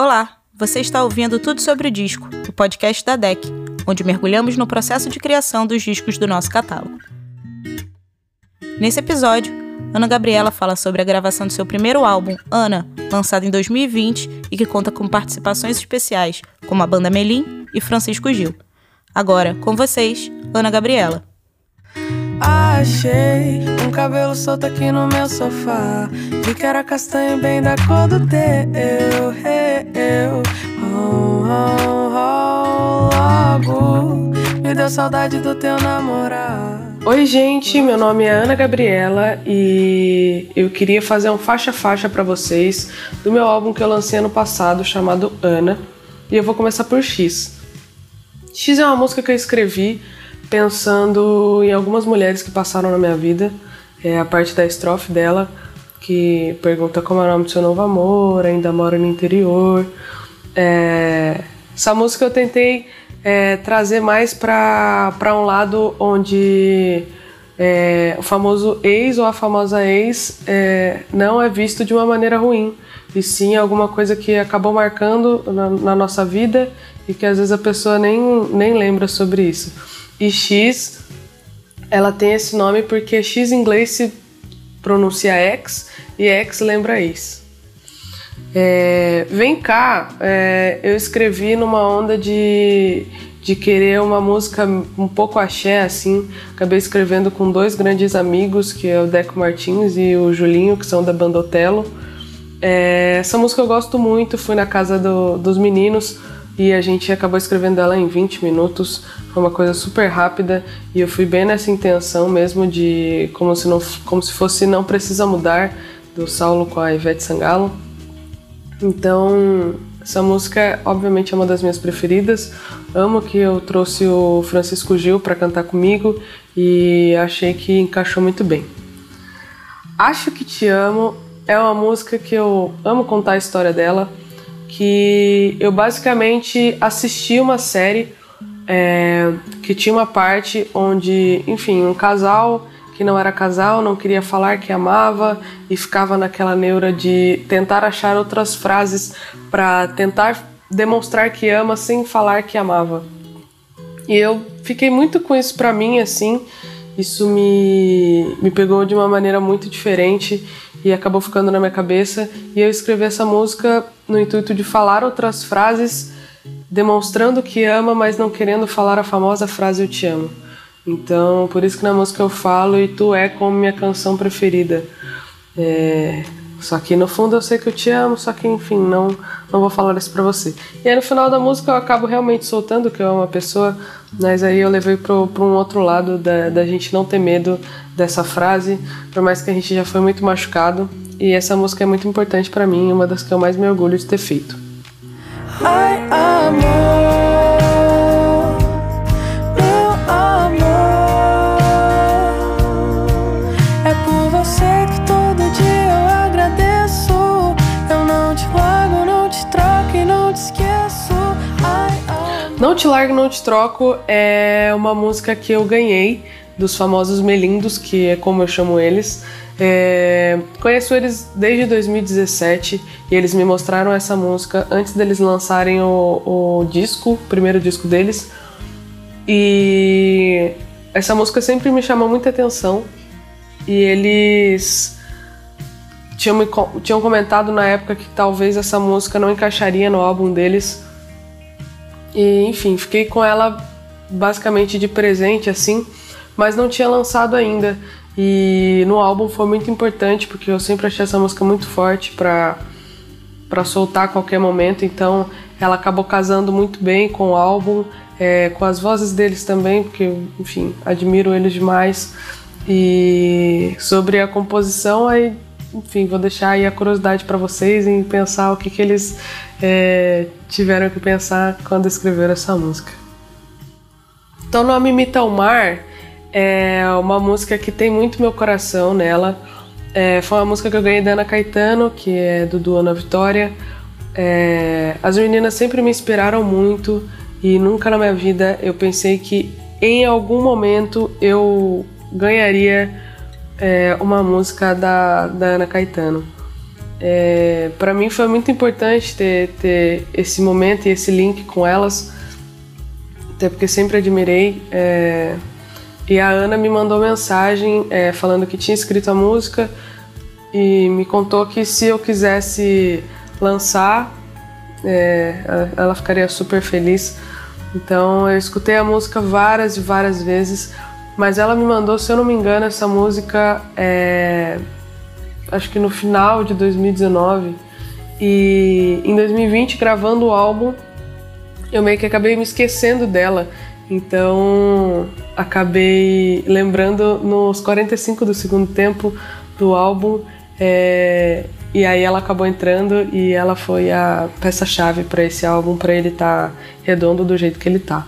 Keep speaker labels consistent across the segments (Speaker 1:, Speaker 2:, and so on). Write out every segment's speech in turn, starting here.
Speaker 1: Olá, você está ouvindo Tudo sobre o Disco, o podcast da DEC, onde mergulhamos no processo de criação dos discos do nosso catálogo. Nesse episódio, Ana Gabriela fala sobre a gravação de seu primeiro álbum, Ana, lançado em 2020 e que conta com participações especiais como a banda Melim e Francisco Gil. Agora, com vocês, Ana Gabriela.
Speaker 2: Achei um cabelo solto aqui no meu sofá. Vi que era castanho bem da cor do teu. Eu, oh, oh, oh, logo me deu saudade do teu namorado. Oi, gente, meu nome é Ana Gabriela e eu queria fazer um faixa-faixa para vocês do meu álbum que eu lancei ano passado chamado Ana. E eu vou começar por X. X é uma música que eu escrevi pensando em algumas mulheres que passaram na minha vida. É a parte da estrofe dela, que pergunta como é o nome do seu novo amor, ainda mora no interior. É, essa música eu tentei é, trazer mais para um lado onde é, o famoso ex ou a famosa ex é, não é visto de uma maneira ruim, e sim alguma coisa que acabou marcando na, na nossa vida e que às vezes a pessoa nem, nem lembra sobre isso. E X, ela tem esse nome porque X em inglês se pronuncia X e X lembra ex. É, vem cá, é, eu escrevi numa onda de, de querer uma música um pouco axé, assim. Acabei escrevendo com dois grandes amigos, que é o Deco Martins e o Julinho, que são da banda Otelo. É, essa música eu gosto muito, fui na casa do, dos meninos e a gente acabou escrevendo ela em 20 minutos. Foi uma coisa super rápida e eu fui bem nessa intenção mesmo de como se, não, como se fosse Não Precisa Mudar, do Saulo com a Ivete Sangalo. Então, essa música obviamente é uma das minhas preferidas. Amo que eu trouxe o Francisco Gil para cantar comigo e achei que encaixou muito bem. Acho que Te Amo é uma música que eu amo contar a história dela, que eu basicamente assisti uma série é, que tinha uma parte onde, enfim, um casal que não era casal não queria falar que amava e ficava naquela neura de tentar achar outras frases para tentar demonstrar que ama sem falar que amava. E eu fiquei muito com isso para mim assim, isso me, me pegou de uma maneira muito diferente e acabou ficando na minha cabeça. E eu escrevi essa música no intuito de falar outras frases demonstrando que ama, mas não querendo falar a famosa frase eu te amo. Então, por isso que na música eu falo e tu é como minha canção preferida. É... Só que no fundo eu sei que eu te amo, só que enfim, não, não vou falar isso pra você. E aí no final da música eu acabo realmente soltando que eu amo a pessoa, mas aí eu levei pro um outro lado da, da gente não ter medo dessa frase, por mais que a gente já foi muito machucado. E essa música é muito importante para mim, uma das que eu mais me orgulho de ter feito. Ai,
Speaker 3: Não te largo, não te troco
Speaker 2: é uma música que eu ganhei dos famosos melindos, que é como eu chamo eles. É, conheço eles desde 2017 e eles me mostraram essa música antes deles lançarem o, o disco, o primeiro disco deles. E essa música sempre me chamou muita atenção e eles tinham, me, tinham comentado na época que talvez essa música não encaixaria no álbum deles. E enfim, fiquei com ela basicamente de presente assim, mas não tinha lançado ainda. E no álbum foi muito importante porque eu sempre achei essa música muito forte para para soltar a qualquer momento, então ela acabou casando muito bem com o álbum, é, com as vozes deles também, porque enfim, admiro eles demais. E sobre a composição, aí, enfim, vou deixar aí a curiosidade para vocês em pensar o que, que eles é, tiveram que pensar quando escreveram essa música. Então, no Imita o Mar, é uma música que tem muito meu coração nela. É, foi uma música que eu ganhei da Ana Caetano, que é do Duo Ana Vitória. É, as meninas sempre me inspiraram muito e nunca na minha vida eu pensei que em algum momento eu ganharia é, uma música da, da Ana Caetano. É, para mim foi muito importante ter, ter esse momento e esse link com elas, até porque sempre admirei. É, e a Ana me mandou mensagem é, falando que tinha escrito a música e me contou que se eu quisesse lançar, é, ela ficaria super feliz. Então eu escutei a música várias e várias vezes, mas ela me mandou, se eu não me engano, essa música é, acho que no final de 2019 e em 2020 gravando o álbum eu meio que acabei me esquecendo dela então acabei lembrando nos 45 do segundo tempo do álbum é, e aí ela acabou entrando e ela foi a peça-chave para esse álbum, para ele estar tá redondo do jeito que ele tá.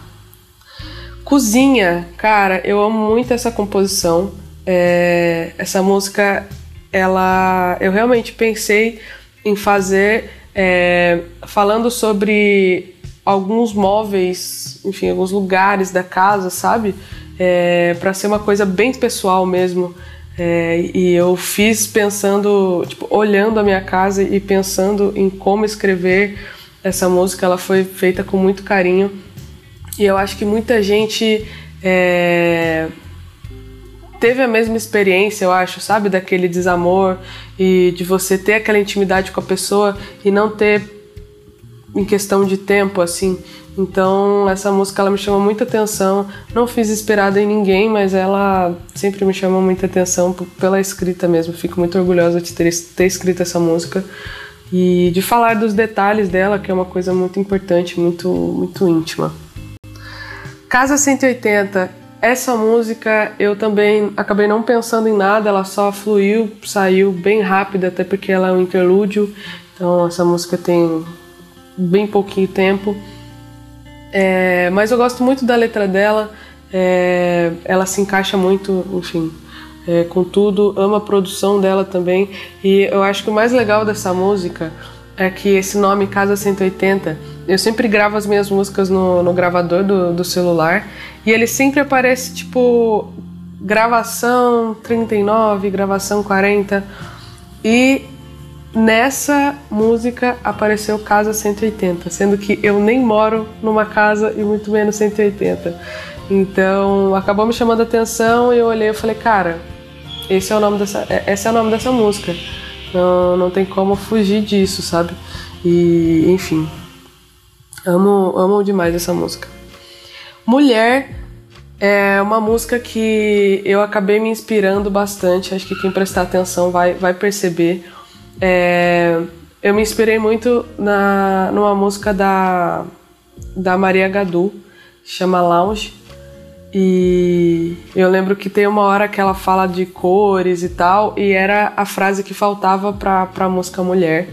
Speaker 2: Cozinha, cara, eu amo muito essa composição. É, essa música, ela, eu realmente pensei em fazer é, falando sobre alguns móveis, enfim, alguns lugares da casa, sabe? É, para ser uma coisa bem pessoal mesmo. É, e eu fiz pensando, tipo, olhando a minha casa e pensando em como escrever essa música. Ela foi feita com muito carinho e eu acho que muita gente é, teve a mesma experiência, eu acho, sabe, daquele desamor e de você ter aquela intimidade com a pessoa e não ter em questão de tempo, assim. Então, essa música ela me chama muita atenção. Não fiz esperada em ninguém, mas ela sempre me chama muita atenção pela escrita mesmo. Fico muito orgulhosa de ter, ter escrito essa música e de falar dos detalhes dela, que é uma coisa muito importante, muito, muito íntima. Casa 180. Essa música eu também acabei não pensando em nada, ela só fluiu, saiu bem rápida, até porque ela é um interlúdio. Então, essa música tem bem pouquinho tempo. É, mas eu gosto muito da letra dela, é, ela se encaixa muito, enfim, é, com tudo, amo a produção dela também. E eu acho que o mais legal dessa música é que esse nome Casa 180, eu sempre gravo as minhas músicas no, no gravador do, do celular e ele sempre aparece tipo gravação 39, gravação 40. E Nessa música apareceu Casa 180, sendo que eu nem moro numa casa e muito menos 180. Então acabou me chamando a atenção e eu olhei e falei, cara, esse é o nome dessa, é, esse é o nome dessa música. Não, não tem como fugir disso, sabe? E enfim, amo, amo demais essa música. Mulher é uma música que eu acabei me inspirando bastante. Acho que quem prestar atenção vai, vai perceber é, eu me inspirei muito na, numa música da, da Maria Gadu, chama Lounge. E eu lembro que tem uma hora que ela fala de cores e tal, e era a frase que faltava pra, pra música Mulher.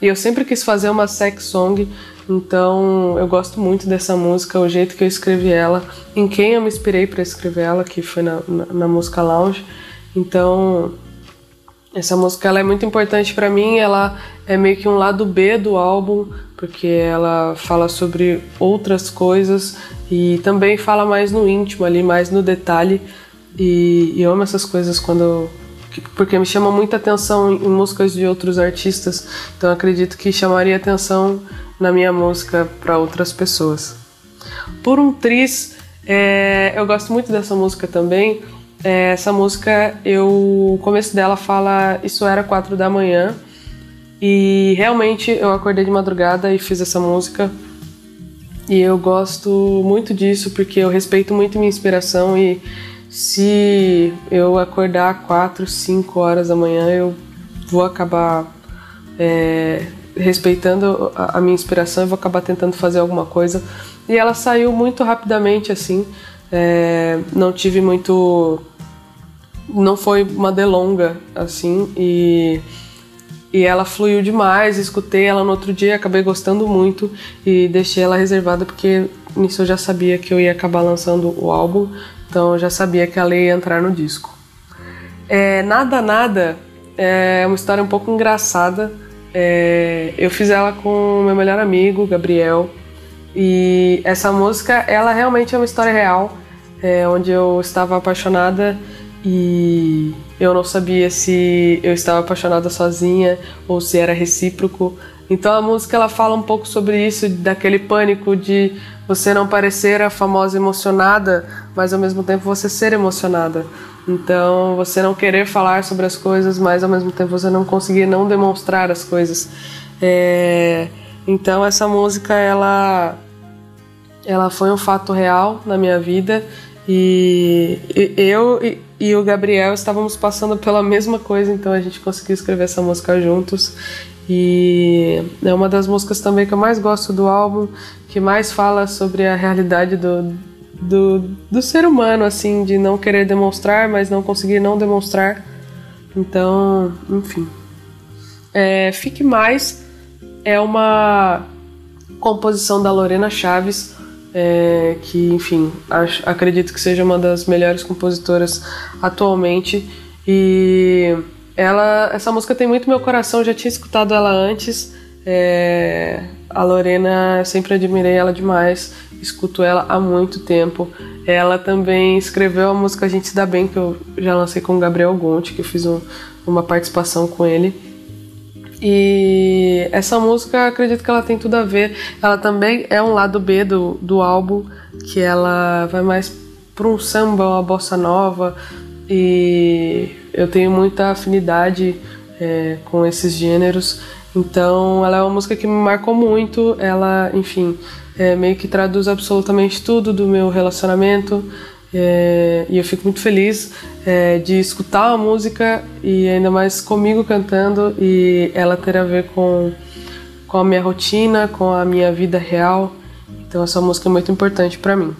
Speaker 2: E eu sempre quis fazer uma sex song, então eu gosto muito dessa música, o jeito que eu escrevi ela, em quem eu me inspirei para escrever ela, que foi na, na, na música Lounge. Então essa música ela é muito importante para mim, ela é meio que um lado B do álbum, porque ela fala sobre outras coisas e também fala mais no íntimo ali, mais no detalhe. E, e eu amo essas coisas quando porque me chama muita atenção em músicas de outros artistas, então acredito que chamaria atenção na minha música para outras pessoas. Por um tris, é, eu gosto muito dessa música também. É, essa música, eu, o começo dela fala isso era quatro da manhã e realmente eu acordei de madrugada e fiz essa música. E eu gosto muito disso porque eu respeito muito minha inspiração. E se eu acordar quatro, cinco horas da manhã eu vou acabar é, respeitando a, minha inspiração e vou acabar tentando fazer alguma coisa e ela saiu muito rapidamente assim é, não tive muito não foi uma delonga, assim, e, e ela fluiu demais. Escutei ela no outro dia, acabei gostando muito e deixei ela reservada porque nisso eu já sabia que eu ia acabar lançando o álbum, então eu já sabia que ela ia entrar no disco. É, nada Nada é uma história um pouco engraçada. É, eu fiz ela com meu melhor amigo, Gabriel, e essa música, ela realmente é uma história real, é, onde eu estava apaixonada e eu não sabia se eu estava apaixonada sozinha ou se era recíproco. Então a música ela fala um pouco sobre isso, daquele pânico de você não parecer a famosa emocionada, mas ao mesmo tempo você ser emocionada. Então você não querer falar sobre as coisas, mas ao mesmo tempo você não conseguir não demonstrar as coisas. É... Então essa música ela ela foi um fato real na minha vida e eu e o Gabriel estávamos passando pela mesma coisa, então a gente conseguiu escrever essa música juntos. E é uma das músicas também que eu mais gosto do álbum, que mais fala sobre a realidade do, do, do ser humano, assim, de não querer demonstrar, mas não conseguir não demonstrar. Então, enfim. É, Fique Mais é uma composição da Lorena Chaves, é, que, enfim, acho, acredito que seja uma das melhores compositoras atualmente. E ela, essa música tem muito meu coração, já tinha escutado ela antes. É, a Lorena, sempre admirei ela demais, escuto ela há muito tempo. Ela também escreveu a música A Gente Se Dá Bem, que eu já lancei com o Gabriel Gonti, que eu fiz um, uma participação com ele. E essa música, acredito que ela tem tudo a ver. Ela também é um lado B do, do álbum, que ela vai mais para um samba, uma bossa nova. E eu tenho muita afinidade é, com esses gêneros. Então, ela é uma música que me marcou muito. Ela, enfim, é, meio que traduz absolutamente tudo do meu relacionamento. É, e eu fico muito feliz é, de escutar a música e ainda mais comigo cantando e ela ter a ver com, com a minha rotina, com a minha vida real. Então essa música é muito importante para mim.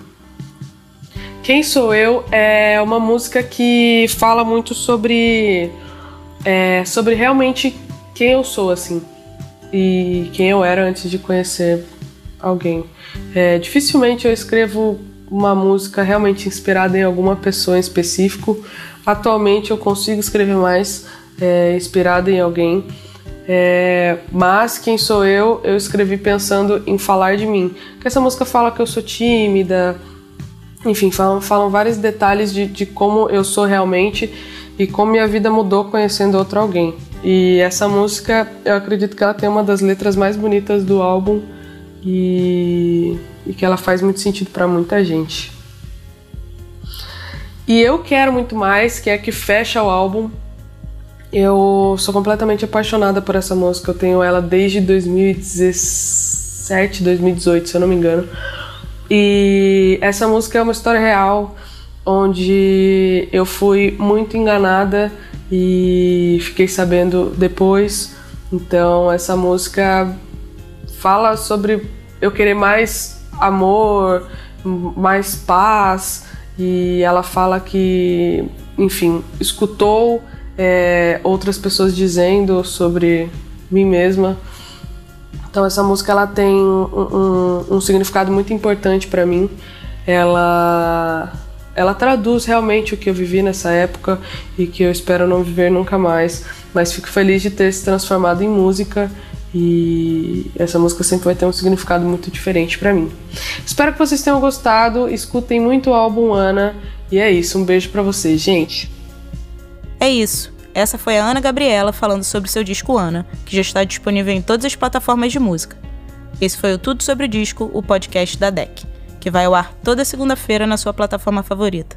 Speaker 2: Quem Sou Eu é uma música que fala muito sobre é, sobre realmente quem eu sou assim e quem eu era antes de conhecer alguém. É, dificilmente eu escrevo uma música realmente inspirada em alguma pessoa em específico. Atualmente eu consigo escrever mais é, inspirada em alguém. É, mas quem sou eu, eu escrevi pensando em falar de mim. Porque essa música fala que eu sou tímida, enfim, falam, falam vários detalhes de, de como eu sou realmente e como minha vida mudou conhecendo outro alguém. E essa música, eu acredito que ela tem uma das letras mais bonitas do álbum e, e que ela faz muito sentido para muita gente. E eu quero muito mais, que é que fecha o álbum. Eu sou completamente apaixonada por essa música. Eu tenho ela desde 2017, 2018, se eu não me engano. E essa música é uma história real, onde eu fui muito enganada e fiquei sabendo depois. Então essa música fala sobre eu querer mais amor, mais paz, e ela fala que, enfim, escutou é, outras pessoas dizendo sobre mim mesma. Então essa música ela tem um, um, um significado muito importante para mim. Ela ela traduz realmente o que eu vivi nessa época e que eu espero não viver nunca mais. Mas fico feliz de ter se transformado em música e essa música sempre vai ter um significado muito diferente para mim. Espero que vocês tenham gostado, escutem muito o álbum Ana e é isso, um beijo para vocês, gente.
Speaker 1: É isso. Essa foi a Ana Gabriela falando sobre seu disco Ana, que já está disponível em todas as plataformas de música. Esse foi o Tudo sobre o Disco, o podcast da DEC, que vai ao ar toda segunda-feira na sua plataforma favorita.